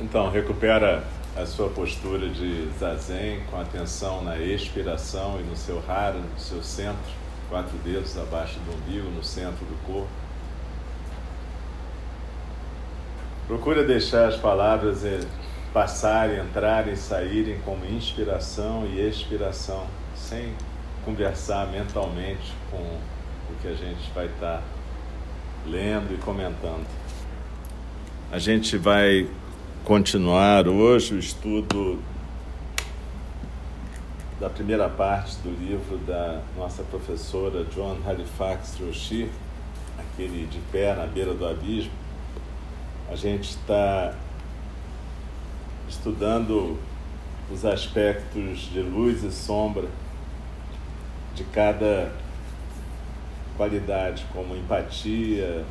Então, recupera a sua postura de zazen com atenção na expiração e no seu hara, no seu centro, quatro dedos abaixo do umbigo, no centro do corpo. Procura deixar as palavras passarem, entrarem, saírem como inspiração e expiração, sem conversar mentalmente com o que a gente vai estar lendo e comentando. A gente vai continuar hoje o estudo da primeira parte do livro da nossa professora John Halifax Roshi, aquele de pé na beira do abismo. A gente está estudando os aspectos de luz e sombra de cada qualidade, como empatia,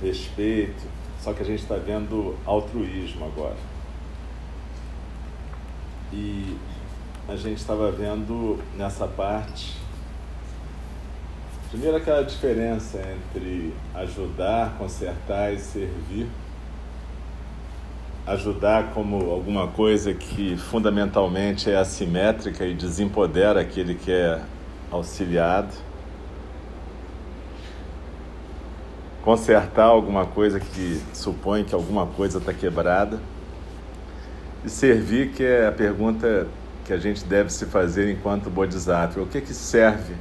respeito, só que a gente está vendo altruísmo agora. E a gente estava vendo nessa parte Primeiro, aquela diferença entre ajudar, consertar e servir. Ajudar como alguma coisa que fundamentalmente é assimétrica e desempodera aquele que é auxiliado. Consertar alguma coisa que supõe que alguma coisa está quebrada. E servir, que é a pergunta que a gente deve se fazer enquanto Bodhisattva: o que, que serve?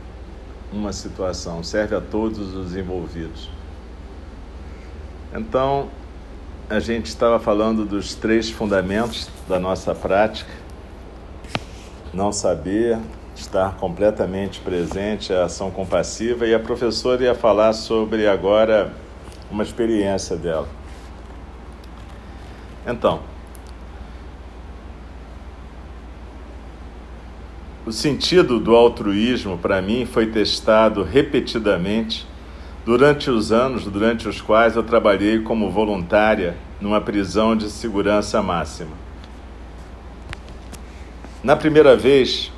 uma situação, serve a todos os envolvidos. Então, a gente estava falando dos três fundamentos da nossa prática: não saber, estar completamente presente, a ação compassiva, e a professora ia falar sobre agora uma experiência dela. Então, O sentido do altruísmo, para mim, foi testado repetidamente durante os anos durante os quais eu trabalhei como voluntária numa prisão de segurança máxima. Na primeira vez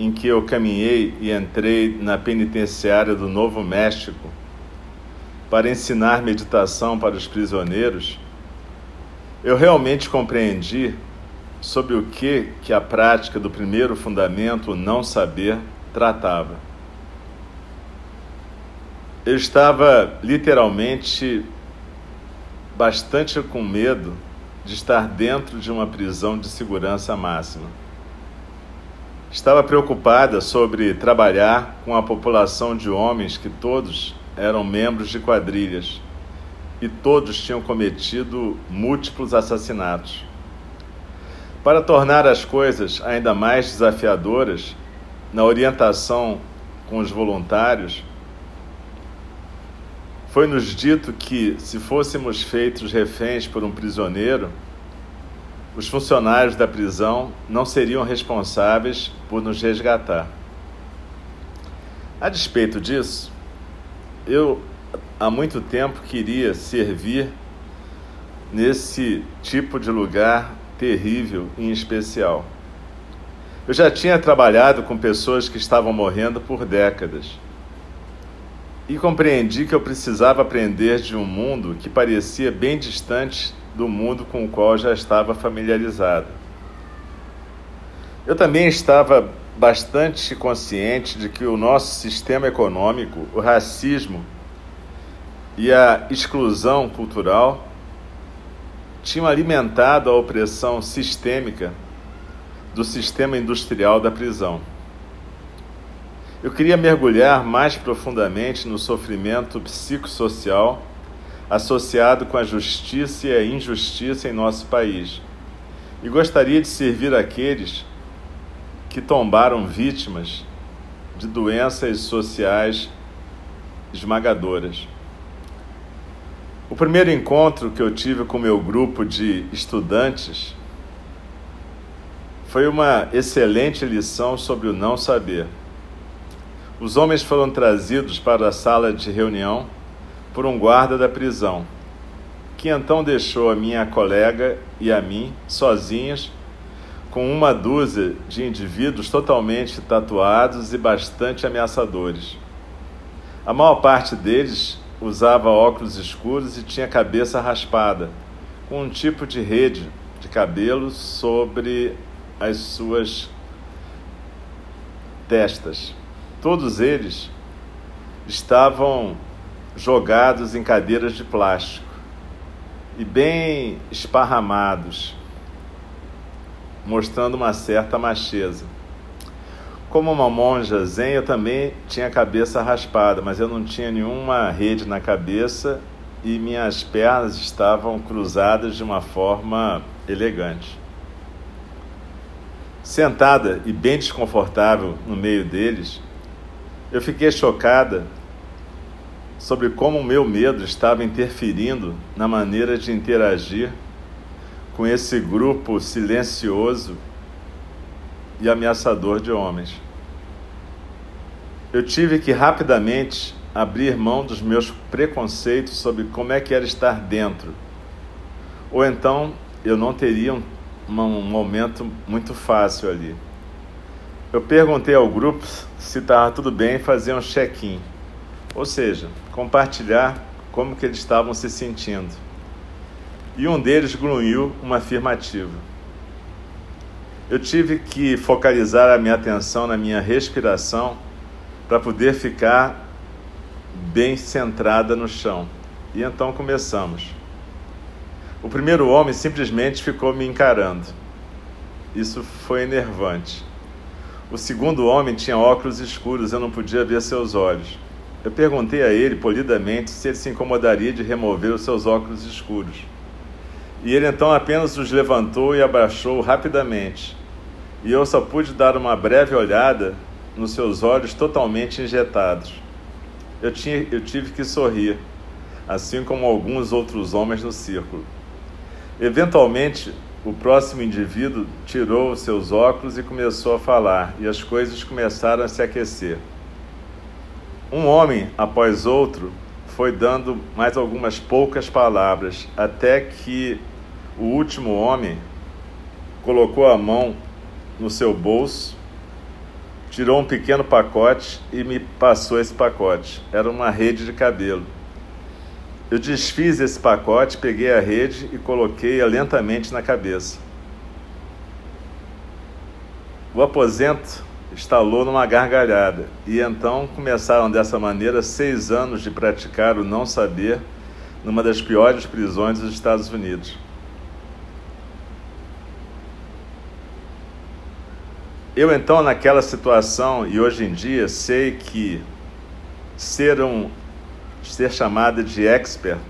em que eu caminhei e entrei na penitenciária do Novo México para ensinar meditação para os prisioneiros, eu realmente compreendi sobre o que que a prática do primeiro fundamento, o não saber, tratava. Eu estava literalmente bastante com medo de estar dentro de uma prisão de segurança máxima. Estava preocupada sobre trabalhar com a população de homens que todos eram membros de quadrilhas e todos tinham cometido múltiplos assassinatos. Para tornar as coisas ainda mais desafiadoras, na orientação com os voluntários, foi-nos dito que, se fôssemos feitos reféns por um prisioneiro, os funcionários da prisão não seriam responsáveis por nos resgatar. A despeito disso, eu há muito tempo queria servir nesse tipo de lugar terrível e especial. Eu já tinha trabalhado com pessoas que estavam morrendo por décadas e compreendi que eu precisava aprender de um mundo que parecia bem distante do mundo com o qual já estava familiarizado. Eu também estava bastante consciente de que o nosso sistema econômico, o racismo e a exclusão cultural tinham alimentado a opressão sistêmica do sistema industrial da prisão. Eu queria mergulhar mais profundamente no sofrimento psicossocial associado com a justiça e a injustiça em nosso país. E gostaria de servir aqueles que tombaram vítimas de doenças sociais esmagadoras. O primeiro encontro que eu tive com meu grupo de estudantes foi uma excelente lição sobre o não saber. Os homens foram trazidos para a sala de reunião por um guarda da prisão, que então deixou a minha colega e a mim sozinhos com uma dúzia de indivíduos totalmente tatuados e bastante ameaçadores. A maior parte deles usava óculos escuros e tinha cabeça raspada, com um tipo de rede de cabelo sobre as suas testas. Todos eles estavam jogados em cadeiras de plástico e bem esparramados, mostrando uma certa macheza. Como uma monja zen, eu também tinha a cabeça raspada, mas eu não tinha nenhuma rede na cabeça e minhas pernas estavam cruzadas de uma forma elegante. Sentada e bem desconfortável no meio deles, eu fiquei chocada sobre como o meu medo estava interferindo na maneira de interagir com esse grupo silencioso e ameaçador de homens. Eu tive que rapidamente abrir mão dos meus preconceitos sobre como é que era estar dentro. Ou então eu não teria um, um momento muito fácil ali. Eu perguntei ao grupo se estava tudo bem fazer um check-in, ou seja, compartilhar como que eles estavam se sentindo. E um deles grunhiu uma afirmativa. Eu tive que focalizar a minha atenção na minha respiração para poder ficar bem centrada no chão. E então começamos. O primeiro homem simplesmente ficou me encarando. Isso foi enervante. O segundo homem tinha óculos escuros, eu não podia ver seus olhos. Eu perguntei a ele polidamente se ele se incomodaria de remover os seus óculos escuros. E ele então apenas os levantou e abaixou rapidamente e eu só pude dar uma breve olhada nos seus olhos totalmente injetados. Eu, tinha, eu tive que sorrir, assim como alguns outros homens no círculo. Eventualmente, o próximo indivíduo tirou os seus óculos e começou a falar, e as coisas começaram a se aquecer. Um homem após outro foi dando mais algumas poucas palavras, até que o último homem colocou a mão no seu bolso, tirou um pequeno pacote e me passou esse pacote. Era uma rede de cabelo. Eu desfiz esse pacote, peguei a rede e coloquei-a lentamente na cabeça. O aposento estalou numa gargalhada e então começaram dessa maneira seis anos de praticar o não saber numa das piores prisões dos Estados Unidos. Eu então naquela situação e hoje em dia sei que ser um ser chamada de expert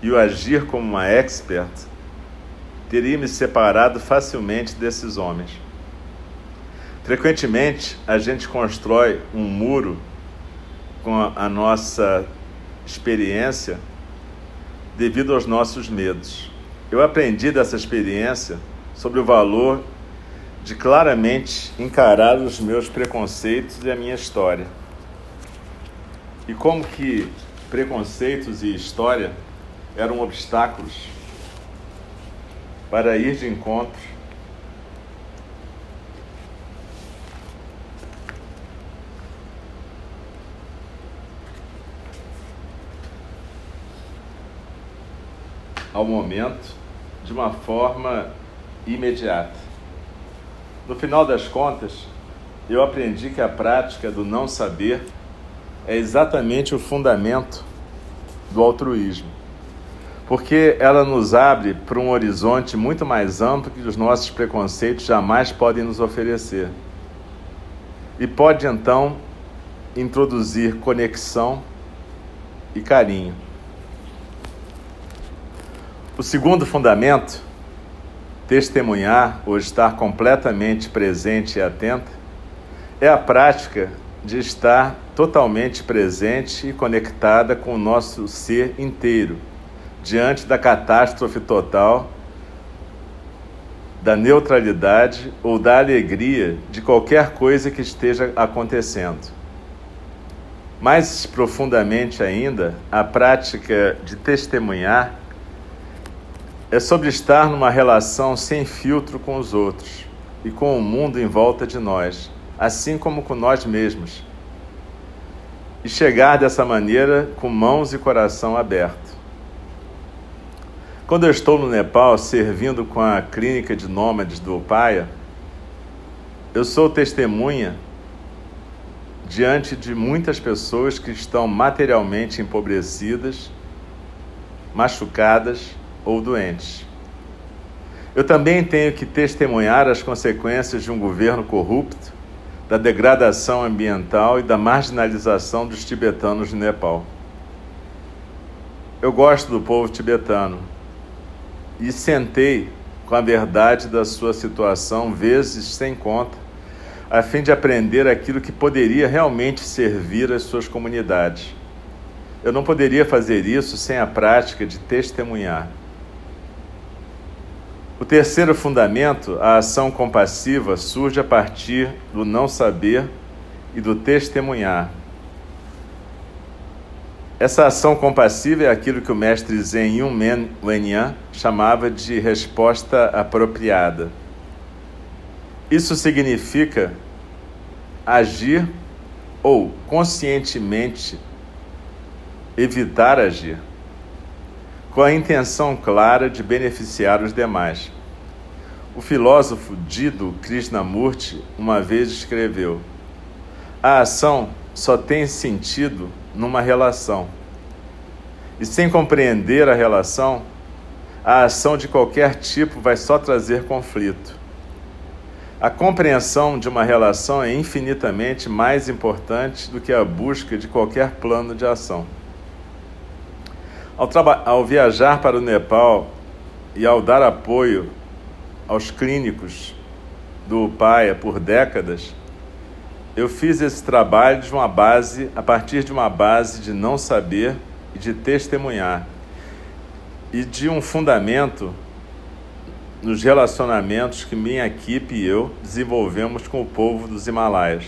e o agir como uma expert teria me separado facilmente desses homens. Frequentemente a gente constrói um muro com a nossa experiência devido aos nossos medos. Eu aprendi dessa experiência sobre o valor de claramente encarar os meus preconceitos e a minha história. E como que preconceitos e história eram obstáculos para ir de encontro ao momento de uma forma imediata. No final das contas, eu aprendi que a prática do não saber é exatamente o fundamento do altruísmo, porque ela nos abre para um horizonte muito mais amplo que os nossos preconceitos jamais podem nos oferecer. E pode então introduzir conexão e carinho. O segundo fundamento, testemunhar ou estar completamente presente e atento, é a prática de estar totalmente presente e conectada com o nosso ser inteiro, diante da catástrofe total, da neutralidade ou da alegria de qualquer coisa que esteja acontecendo. Mais profundamente ainda, a prática de testemunhar é sobre estar numa relação sem filtro com os outros e com o mundo em volta de nós, assim como com nós mesmos. E chegar dessa maneira com mãos e coração aberto. Quando eu estou no Nepal servindo com a clínica de nômades do Upaya, eu sou testemunha diante de muitas pessoas que estão materialmente empobrecidas, machucadas ou doentes. Eu também tenho que testemunhar as consequências de um governo corrupto, da degradação ambiental e da marginalização dos tibetanos no Nepal. Eu gosto do povo tibetano e sentei com a verdade da sua situação vezes sem conta, a fim de aprender aquilo que poderia realmente servir às suas comunidades. Eu não poderia fazer isso sem a prática de testemunhar. O terceiro fundamento, a ação compassiva, surge a partir do não saber e do testemunhar. Essa ação compassiva é aquilo que o mestre Zen Yunmen Wenyan chamava de resposta apropriada. Isso significa agir ou conscientemente evitar agir com a intenção clara de beneficiar os demais. O filósofo Dido Krishnamurti uma vez escreveu: A ação só tem sentido numa relação. E sem compreender a relação, a ação de qualquer tipo vai só trazer conflito. A compreensão de uma relação é infinitamente mais importante do que a busca de qualquer plano de ação. Ao, ao viajar para o Nepal e ao dar apoio aos clínicos do Paia por décadas, eu fiz esse trabalho de uma base, a partir de uma base de não saber e de testemunhar, e de um fundamento nos relacionamentos que minha equipe e eu desenvolvemos com o povo dos Himalaias.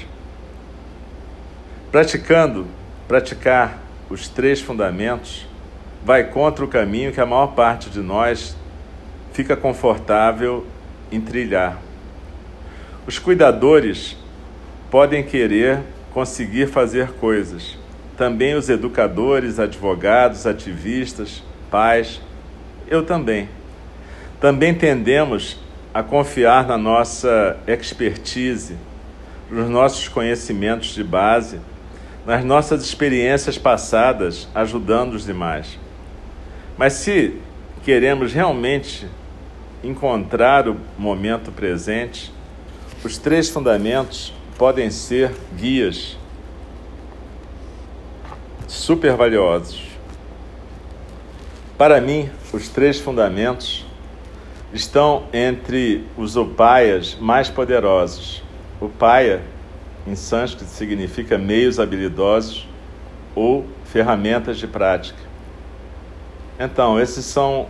Praticando, praticar os três fundamentos vai contra o caminho que a maior parte de nós fica confortável em trilhar. Os cuidadores podem querer conseguir fazer coisas. Também os educadores, advogados, ativistas, pais, eu também. Também tendemos a confiar na nossa expertise, nos nossos conhecimentos de base, nas nossas experiências passadas ajudando os demais. Mas se queremos realmente encontrar o momento presente, os três fundamentos podem ser guias super valiosos. Para mim, os três fundamentos estão entre os upayas mais poderosos. Upaya, em sânscrito, significa meios habilidosos ou ferramentas de prática. Então, esses são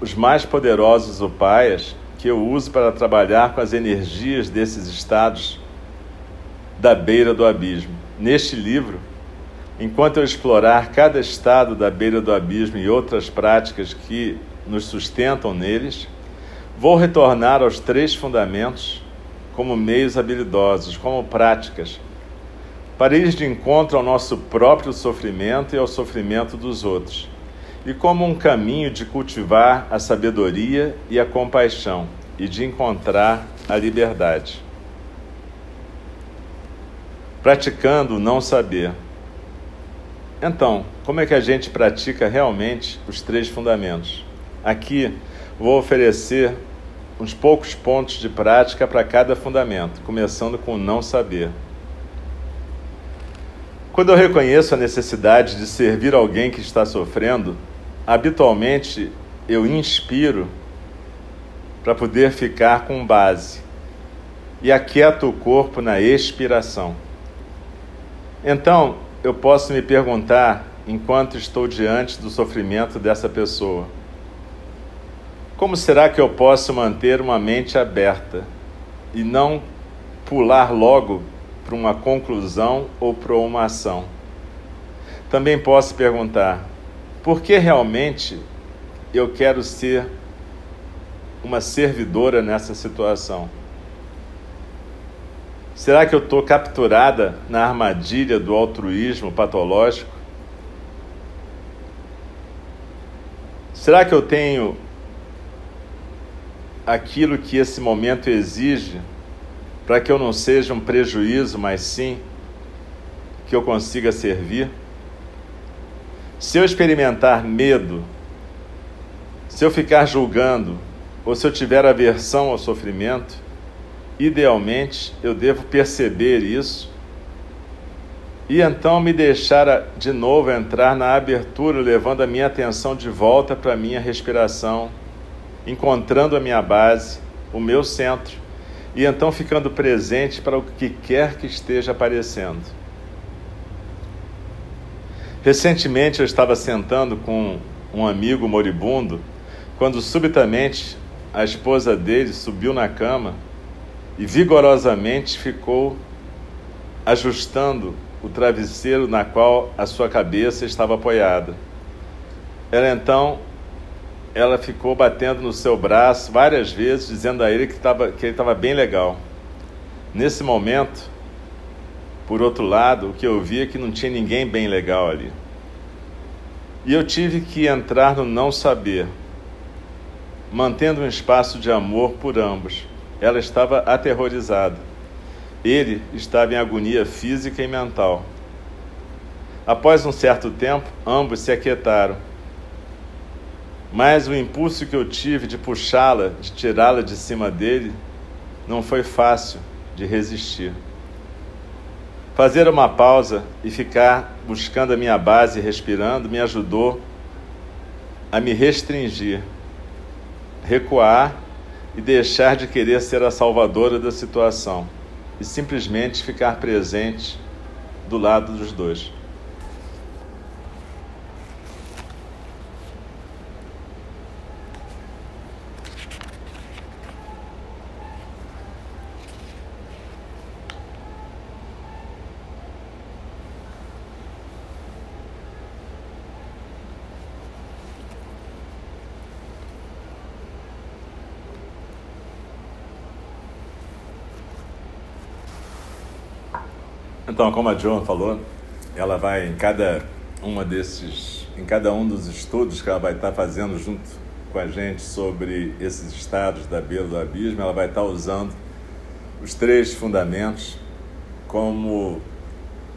os mais poderosos upayas que eu uso para trabalhar com as energias desses estados da beira do abismo. Neste livro, enquanto eu explorar cada estado da beira do abismo e outras práticas que nos sustentam neles, vou retornar aos três fundamentos como meios habilidosos, como práticas, para ir de encontro ao nosso próprio sofrimento e ao sofrimento dos outros, e como um caminho de cultivar a sabedoria e a compaixão e de encontrar a liberdade. Praticando não saber então, como é que a gente pratica realmente os três fundamentos? Aqui vou oferecer uns poucos pontos de prática para cada fundamento, começando com o não saber. Quando eu reconheço a necessidade de servir alguém que está sofrendo, habitualmente eu inspiro para poder ficar com base e aquieto o corpo na expiração. Então, eu posso me perguntar, enquanto estou diante do sofrimento dessa pessoa, como será que eu posso manter uma mente aberta e não pular logo para uma conclusão ou para uma ação? Também posso perguntar, por que realmente eu quero ser uma servidora nessa situação? Será que eu estou capturada na armadilha do altruísmo patológico? Será que eu tenho aquilo que esse momento exige para que eu não seja um prejuízo, mas sim que eu consiga servir? Se eu experimentar medo, se eu ficar julgando, ou se eu tiver aversão ao sofrimento, Idealmente, eu devo perceber isso e então me deixar de novo entrar na abertura, levando a minha atenção de volta para a minha respiração, encontrando a minha base, o meu centro, e então ficando presente para o que quer que esteja aparecendo. Recentemente eu estava sentando com um amigo moribundo, quando subitamente a esposa dele subiu na cama e vigorosamente ficou ajustando o travesseiro na qual a sua cabeça estava apoiada. Ela então ela ficou batendo no seu braço várias vezes, dizendo a ele que, tava, que ele estava bem legal. Nesse momento, por outro lado, o que eu via é que não tinha ninguém bem legal ali. E eu tive que entrar no não saber, mantendo um espaço de amor por ambos ela estava aterrorizada. Ele estava em agonia física e mental. Após um certo tempo, ambos se aquietaram. Mas o impulso que eu tive de puxá-la, de tirá-la de cima dele, não foi fácil de resistir. Fazer uma pausa e ficar buscando a minha base respirando me ajudou a me restringir, recuar e deixar de querer ser a salvadora da situação e simplesmente ficar presente do lado dos dois. Então, como a Joan falou, ela vai em cada uma desses, em cada um dos estudos que ela vai estar fazendo junto com a gente sobre esses estados da beira do abismo, ela vai estar usando os três fundamentos como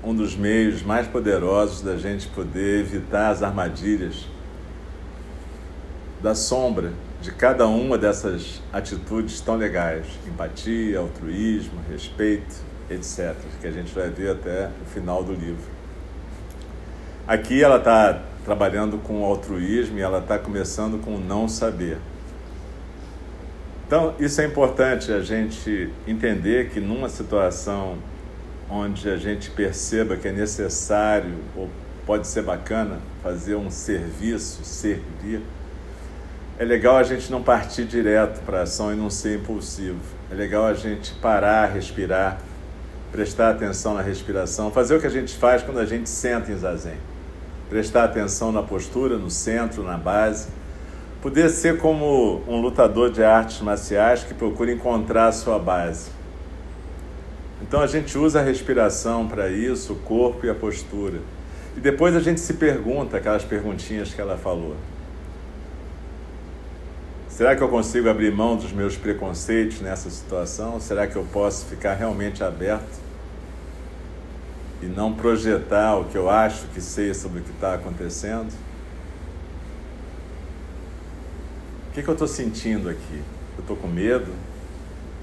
um dos meios mais poderosos da gente poder evitar as armadilhas da sombra de cada uma dessas atitudes tão legais: empatia, altruísmo, respeito, etc., que a gente vai ver até o final do livro. Aqui ela está trabalhando com altruísmo e ela está começando com não saber. Então, isso é importante a gente entender que numa situação onde a gente perceba que é necessário ou pode ser bacana fazer um serviço, servir, é legal a gente não partir direto para a ação e não ser impulsivo. É legal a gente parar, respirar prestar atenção na respiração, fazer o que a gente faz quando a gente senta em zazen. Prestar atenção na postura, no centro, na base. Poder ser como um lutador de artes marciais que procura encontrar a sua base. Então a gente usa a respiração para isso, o corpo e a postura. E depois a gente se pergunta aquelas perguntinhas que ela falou. Será que eu consigo abrir mão dos meus preconceitos nessa situação? Será que eu posso ficar realmente aberto e não projetar o que eu acho que sei sobre o que está acontecendo? O que, que eu estou sentindo aqui? Eu estou com medo?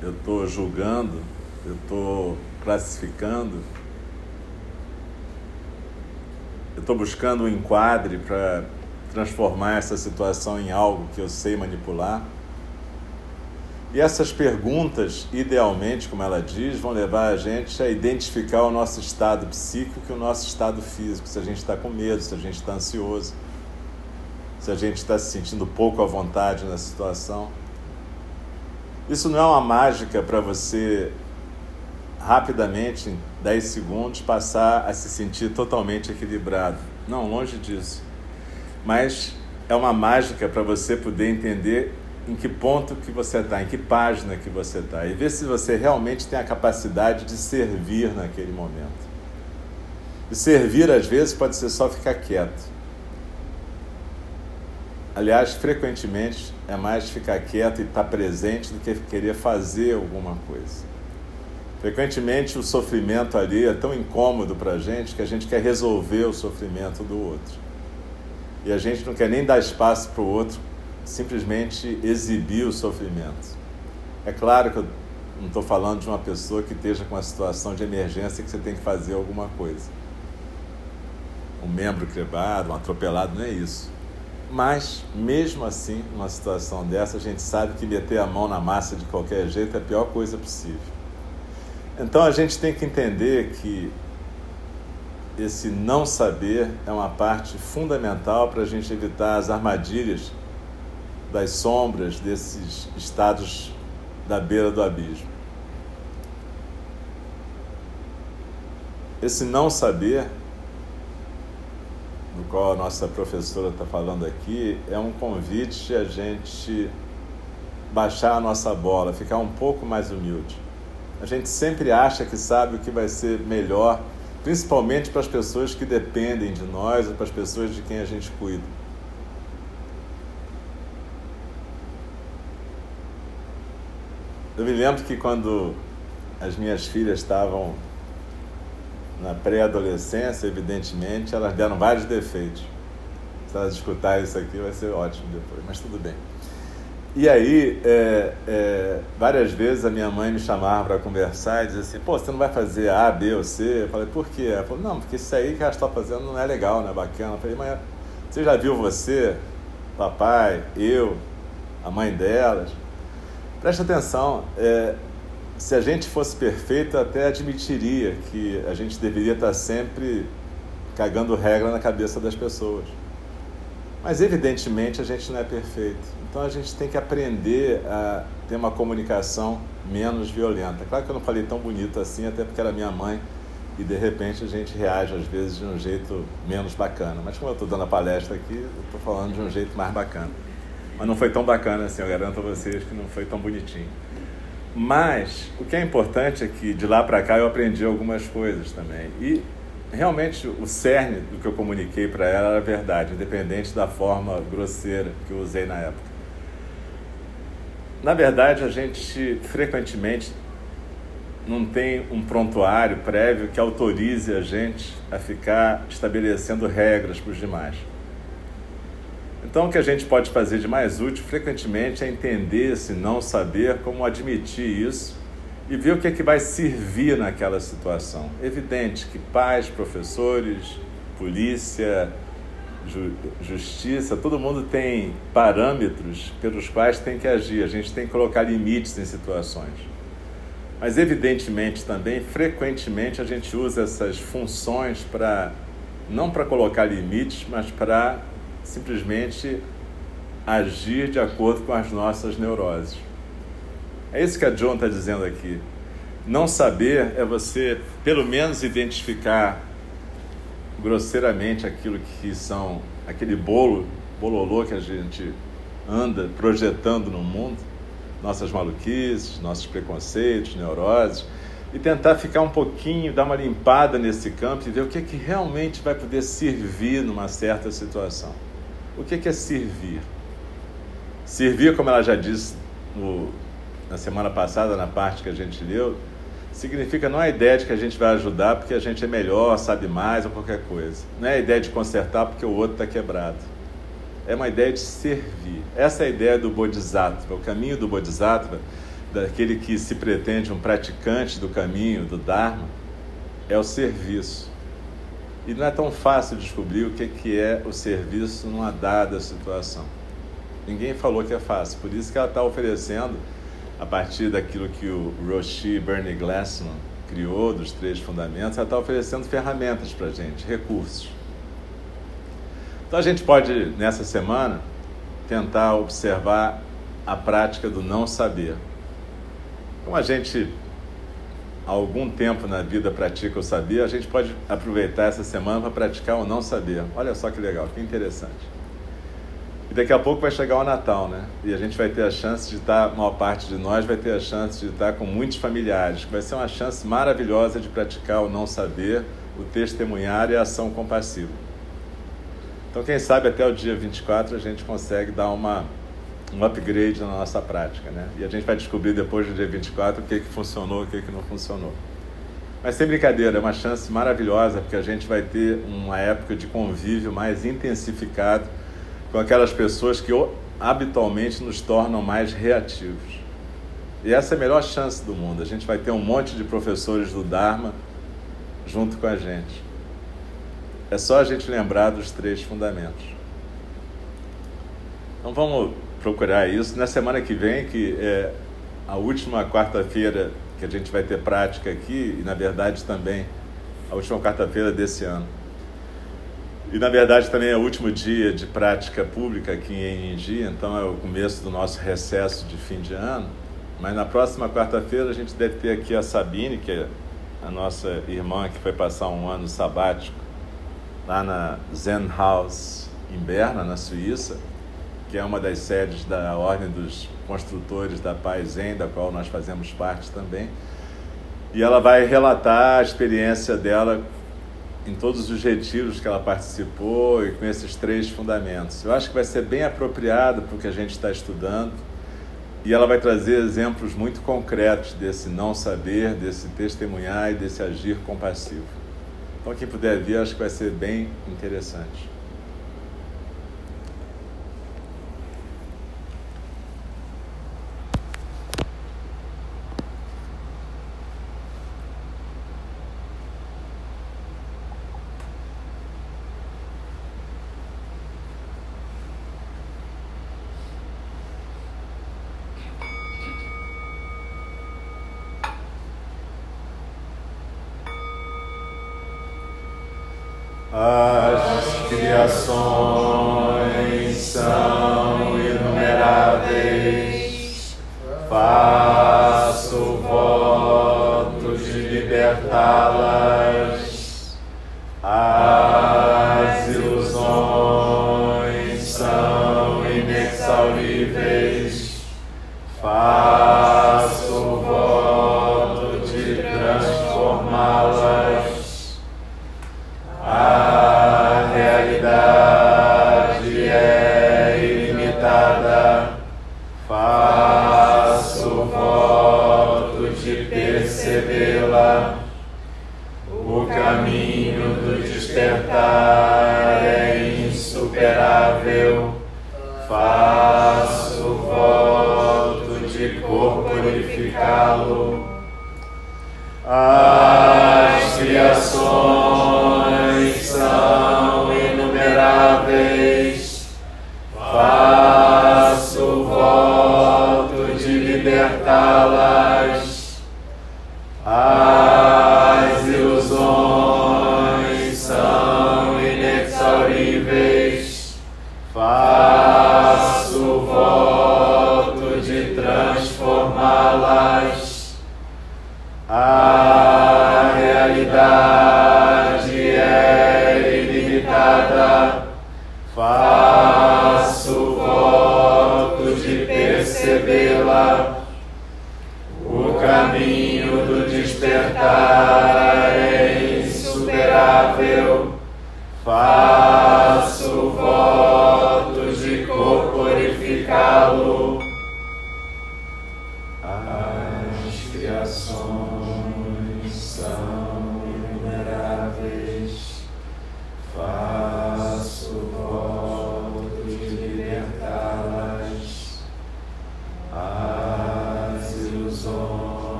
Eu estou julgando? Eu estou classificando? Eu estou buscando um enquadre para transformar essa situação em algo que eu sei manipular? E essas perguntas, idealmente, como ela diz, vão levar a gente a identificar o nosso estado psíquico e o nosso estado físico. Se a gente está com medo, se a gente está ansioso, se a gente está se sentindo pouco à vontade na situação. Isso não é uma mágica para você rapidamente, em 10 segundos, passar a se sentir totalmente equilibrado. Não, longe disso. Mas é uma mágica para você poder entender em que ponto que você está, em que página que você está, e ver se você realmente tem a capacidade de servir naquele momento. E servir, às vezes, pode ser só ficar quieto. Aliás, frequentemente é mais ficar quieto e estar tá presente do que querer fazer alguma coisa. Frequentemente o sofrimento ali é tão incômodo para a gente que a gente quer resolver o sofrimento do outro. E a gente não quer nem dar espaço para o outro simplesmente exibir o sofrimento. É claro que eu não estou falando de uma pessoa que esteja com uma situação de emergência que você tem que fazer alguma coisa. Um membro quebrado, um atropelado, não é isso. Mas, mesmo assim, numa situação dessa, a gente sabe que meter a mão na massa de qualquer jeito é a pior coisa possível. Então a gente tem que entender que esse não saber é uma parte fundamental para a gente evitar as armadilhas das sombras desses estados da beira do abismo. Esse não saber, do qual a nossa professora está falando aqui, é um convite a gente baixar a nossa bola, ficar um pouco mais humilde. A gente sempre acha que sabe o que vai ser melhor, principalmente para as pessoas que dependem de nós ou para as pessoas de quem a gente cuida. Eu me lembro que quando as minhas filhas estavam na pré-adolescência, evidentemente, elas deram vários defeitos. Se elas escutarem isso aqui, vai ser ótimo depois, mas tudo bem. E aí, é, é, várias vezes a minha mãe me chamava para conversar e dizia assim: pô, você não vai fazer A, B ou C? Eu falei: por quê? Ela falou: não, porque isso aí que ela está fazendo não é legal, não é bacana. Eu falei: mas você já viu você, papai, eu, a mãe delas? Preste atenção, é, se a gente fosse perfeito, até admitiria que a gente deveria estar sempre cagando regra na cabeça das pessoas. Mas evidentemente a gente não é perfeito. Então a gente tem que aprender a ter uma comunicação menos violenta. Claro que eu não falei tão bonito assim, até porque era minha mãe e de repente a gente reage às vezes de um jeito menos bacana. Mas como eu estou dando a palestra aqui, eu estou falando de um jeito mais bacana. Mas não foi tão bacana assim, eu garanto a vocês que não foi tão bonitinho. Mas o que é importante é que de lá para cá eu aprendi algumas coisas também. E realmente o cerne do que eu comuniquei para ela era verdade, independente da forma grosseira que eu usei na época. Na verdade, a gente frequentemente não tem um prontuário prévio que autorize a gente a ficar estabelecendo regras para os demais. Então, o que a gente pode fazer de mais útil frequentemente é entender esse não saber, como admitir isso e ver o que é que vai servir naquela situação. Evidente que pais, professores, polícia, ju justiça, todo mundo tem parâmetros pelos quais tem que agir. A gente tem que colocar limites em situações. Mas, evidentemente, também, frequentemente, a gente usa essas funções para, não para colocar limites, mas para simplesmente agir de acordo com as nossas neuroses. É isso que a John está dizendo aqui. Não saber é você, pelo menos, identificar grosseiramente aquilo que são aquele bolo, bololô que a gente anda projetando no mundo, nossas maluquices, nossos preconceitos, neuroses, e tentar ficar um pouquinho, dar uma limpada nesse campo e ver o que, é que realmente vai poder servir numa certa situação. O que, é que é servir? Servir, como ela já disse no, na semana passada, na parte que a gente leu, significa não é a ideia de que a gente vai ajudar porque a gente é melhor, sabe mais ou qualquer coisa. Não é a ideia de consertar porque o outro está quebrado. É uma ideia de servir. Essa é a ideia do Bodhisattva. O caminho do Bodhisattva, daquele que se pretende um praticante do caminho, do Dharma, é o serviço. E não é tão fácil descobrir o que é o serviço numa dada situação. Ninguém falou que é fácil, por isso que ela está oferecendo a partir daquilo que o Roshi Bernie Glassman criou, dos três fundamentos, ela está oferecendo ferramentas para a gente, recursos. Então a gente pode, nessa semana, tentar observar a prática do não saber. Como a gente há algum tempo na vida pratica o saber, a gente pode aproveitar essa semana para praticar o não saber. Olha só que legal, que interessante. E daqui a pouco vai chegar o Natal, né? E a gente vai ter a chance de estar, uma parte de nós vai ter a chance de estar com muitos familiares, que vai ser uma chance maravilhosa de praticar o não saber, o testemunhar e a ação compassiva. Então, quem sabe até o dia 24 a gente consegue dar uma, um upgrade na nossa prática, né? E a gente vai descobrir depois do dia 24 o que, que funcionou, o que, que não funcionou. Mas sem brincadeira, é uma chance maravilhosa, porque a gente vai ter uma época de convívio mais intensificado com aquelas pessoas que habitualmente nos tornam mais reativos. E essa é a melhor chance do mundo. A gente vai ter um monte de professores do Dharma junto com a gente. É só a gente lembrar dos três fundamentos. Então vamos procurar isso. Na semana que vem, que é a última quarta-feira que a gente vai ter prática aqui, e na verdade também a última quarta-feira desse ano. E na verdade também é o último dia de prática pública aqui em Engi, então é o começo do nosso recesso de fim de ano. Mas na próxima quarta-feira a gente deve ter aqui a Sabine, que é a nossa irmã que foi passar um ano sabático lá na Zen House em Berna, na Suíça, que é uma das sedes da Ordem dos Construtores da Paz Zen, da qual nós fazemos parte também. E ela vai relatar a experiência dela em todos os retiros que ela participou e com esses três fundamentos. Eu acho que vai ser bem apropriado para o que a gente está estudando e ela vai trazer exemplos muito concretos desse não saber, desse testemunhar e desse agir compassivo. Então, quem puder vir, acho que vai ser bem interessante. Oh. faço voto de percebê-la, o caminho do despertar é insuperável. Faço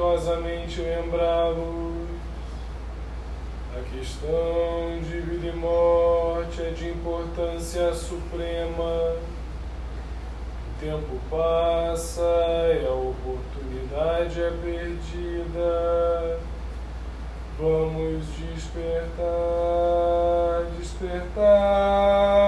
respeitosamente lembrá-los. A questão de vida e morte é de importância suprema. O tempo passa e a oportunidade é perdida. Vamos despertar, despertar.